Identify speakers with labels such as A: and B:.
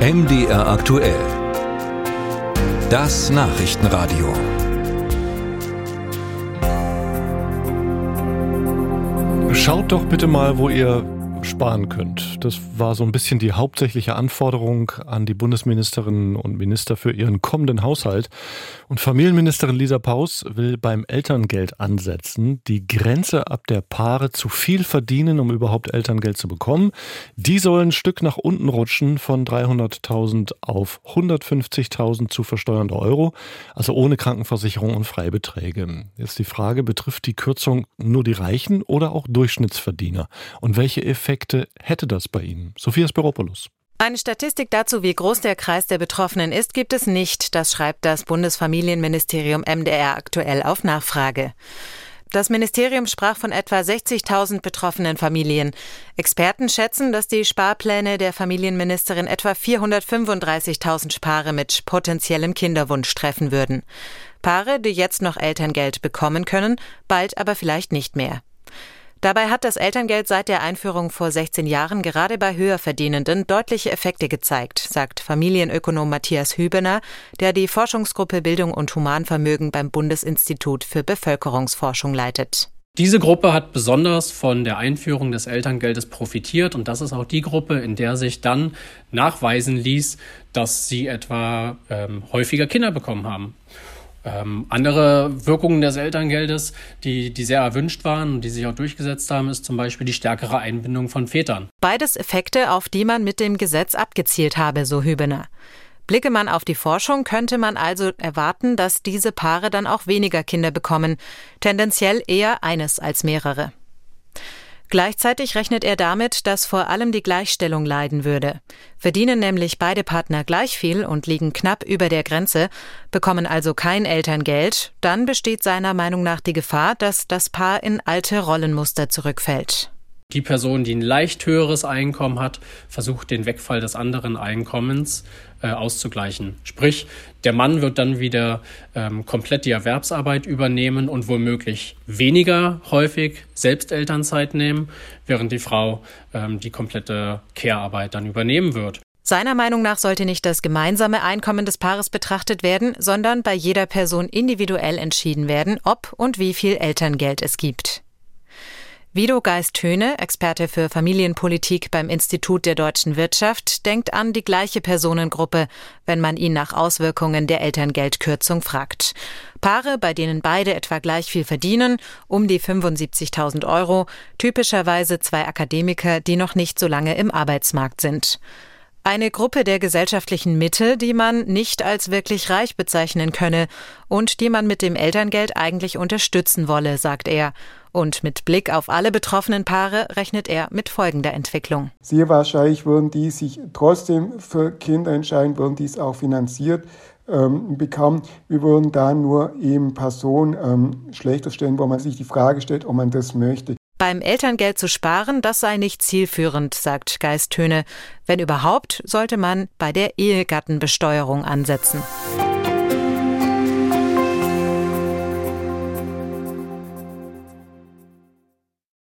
A: MDR aktuell. Das Nachrichtenradio.
B: Schaut doch bitte mal, wo ihr sparen könnt. Das war so ein bisschen die hauptsächliche Anforderung an die Bundesministerinnen und Minister für ihren kommenden Haushalt. Und Familienministerin Lisa Paus will beim Elterngeld ansetzen. Die Grenze, ab der Paare zu viel verdienen, um überhaupt Elterngeld zu bekommen, die soll ein Stück nach unten rutschen von 300.000 auf 150.000 zu versteuernde Euro, also ohne Krankenversicherung und Freibeträge. Jetzt die Frage, betrifft die Kürzung nur die Reichen oder auch Durchschnittsverdiener? Und welche Effekte hätte das bei Ihnen? Sophia Spiropoulos.
C: Eine Statistik dazu, wie groß der Kreis der Betroffenen ist, gibt es nicht. Das schreibt das Bundesfamilienministerium MDR aktuell auf Nachfrage. Das Ministerium sprach von etwa 60.000 betroffenen Familien. Experten schätzen, dass die Sparpläne der Familienministerin etwa 435.000 Paare mit potenziellem Kinderwunsch treffen würden. Paare, die jetzt noch Elterngeld bekommen können, bald aber vielleicht nicht mehr. Dabei hat das Elterngeld seit der Einführung vor 16 Jahren gerade bei Höherverdienenden deutliche Effekte gezeigt, sagt Familienökonom Matthias Hübener, der die Forschungsgruppe Bildung und Humanvermögen beim Bundesinstitut für Bevölkerungsforschung leitet.
D: Diese Gruppe hat besonders von der Einführung des Elterngeldes profitiert und das ist auch die Gruppe, in der sich dann nachweisen ließ, dass sie etwa ähm, häufiger Kinder bekommen haben. Ähm, andere Wirkungen des Elterngeldes, die, die sehr erwünscht waren und die sich auch durchgesetzt haben, ist zum Beispiel die stärkere Einbindung von Vätern.
C: Beides Effekte, auf die man mit dem Gesetz abgezielt habe, so Hübener. Blicke man auf die Forschung, könnte man also erwarten, dass diese Paare dann auch weniger Kinder bekommen, tendenziell eher eines als mehrere. Gleichzeitig rechnet er damit, dass vor allem die Gleichstellung leiden würde. Verdienen nämlich beide Partner gleich viel und liegen knapp über der Grenze, bekommen also kein Elterngeld, dann besteht seiner Meinung nach die Gefahr, dass das Paar in alte Rollenmuster zurückfällt.
D: Die Person, die ein leicht höheres Einkommen hat, versucht den Wegfall des anderen Einkommens äh, auszugleichen. Sprich, der Mann wird dann wieder ähm, komplett die Erwerbsarbeit übernehmen und womöglich weniger häufig Selbstelternzeit nehmen, während die Frau ähm, die komplette Care-Arbeit dann übernehmen wird.
C: Seiner Meinung nach sollte nicht das gemeinsame Einkommen des Paares betrachtet werden, sondern bei jeder Person individuell entschieden werden, ob und wie viel Elterngeld es gibt. Vido Geist-Höhne, Experte für Familienpolitik beim Institut der deutschen Wirtschaft, denkt an die gleiche Personengruppe, wenn man ihn nach Auswirkungen der Elterngeldkürzung fragt. Paare, bei denen beide etwa gleich viel verdienen, um die 75.000 Euro, typischerweise zwei Akademiker, die noch nicht so lange im Arbeitsmarkt sind. Eine Gruppe der gesellschaftlichen Mitte, die man nicht als wirklich reich bezeichnen könne und die man mit dem Elterngeld eigentlich unterstützen wolle, sagt er. Und mit Blick auf alle betroffenen Paare rechnet er mit folgender Entwicklung.
E: Sehr wahrscheinlich würden die sich trotzdem für Kinder entscheiden, würden dies auch finanziert ähm, bekommen. Wir würden da nur eben Personen ähm, schlechter stellen, wo man sich die Frage stellt, ob man das möchte.
C: Beim Elterngeld zu sparen, das sei nicht zielführend, sagt Geistöne. Wenn überhaupt, sollte man bei der Ehegattenbesteuerung ansetzen.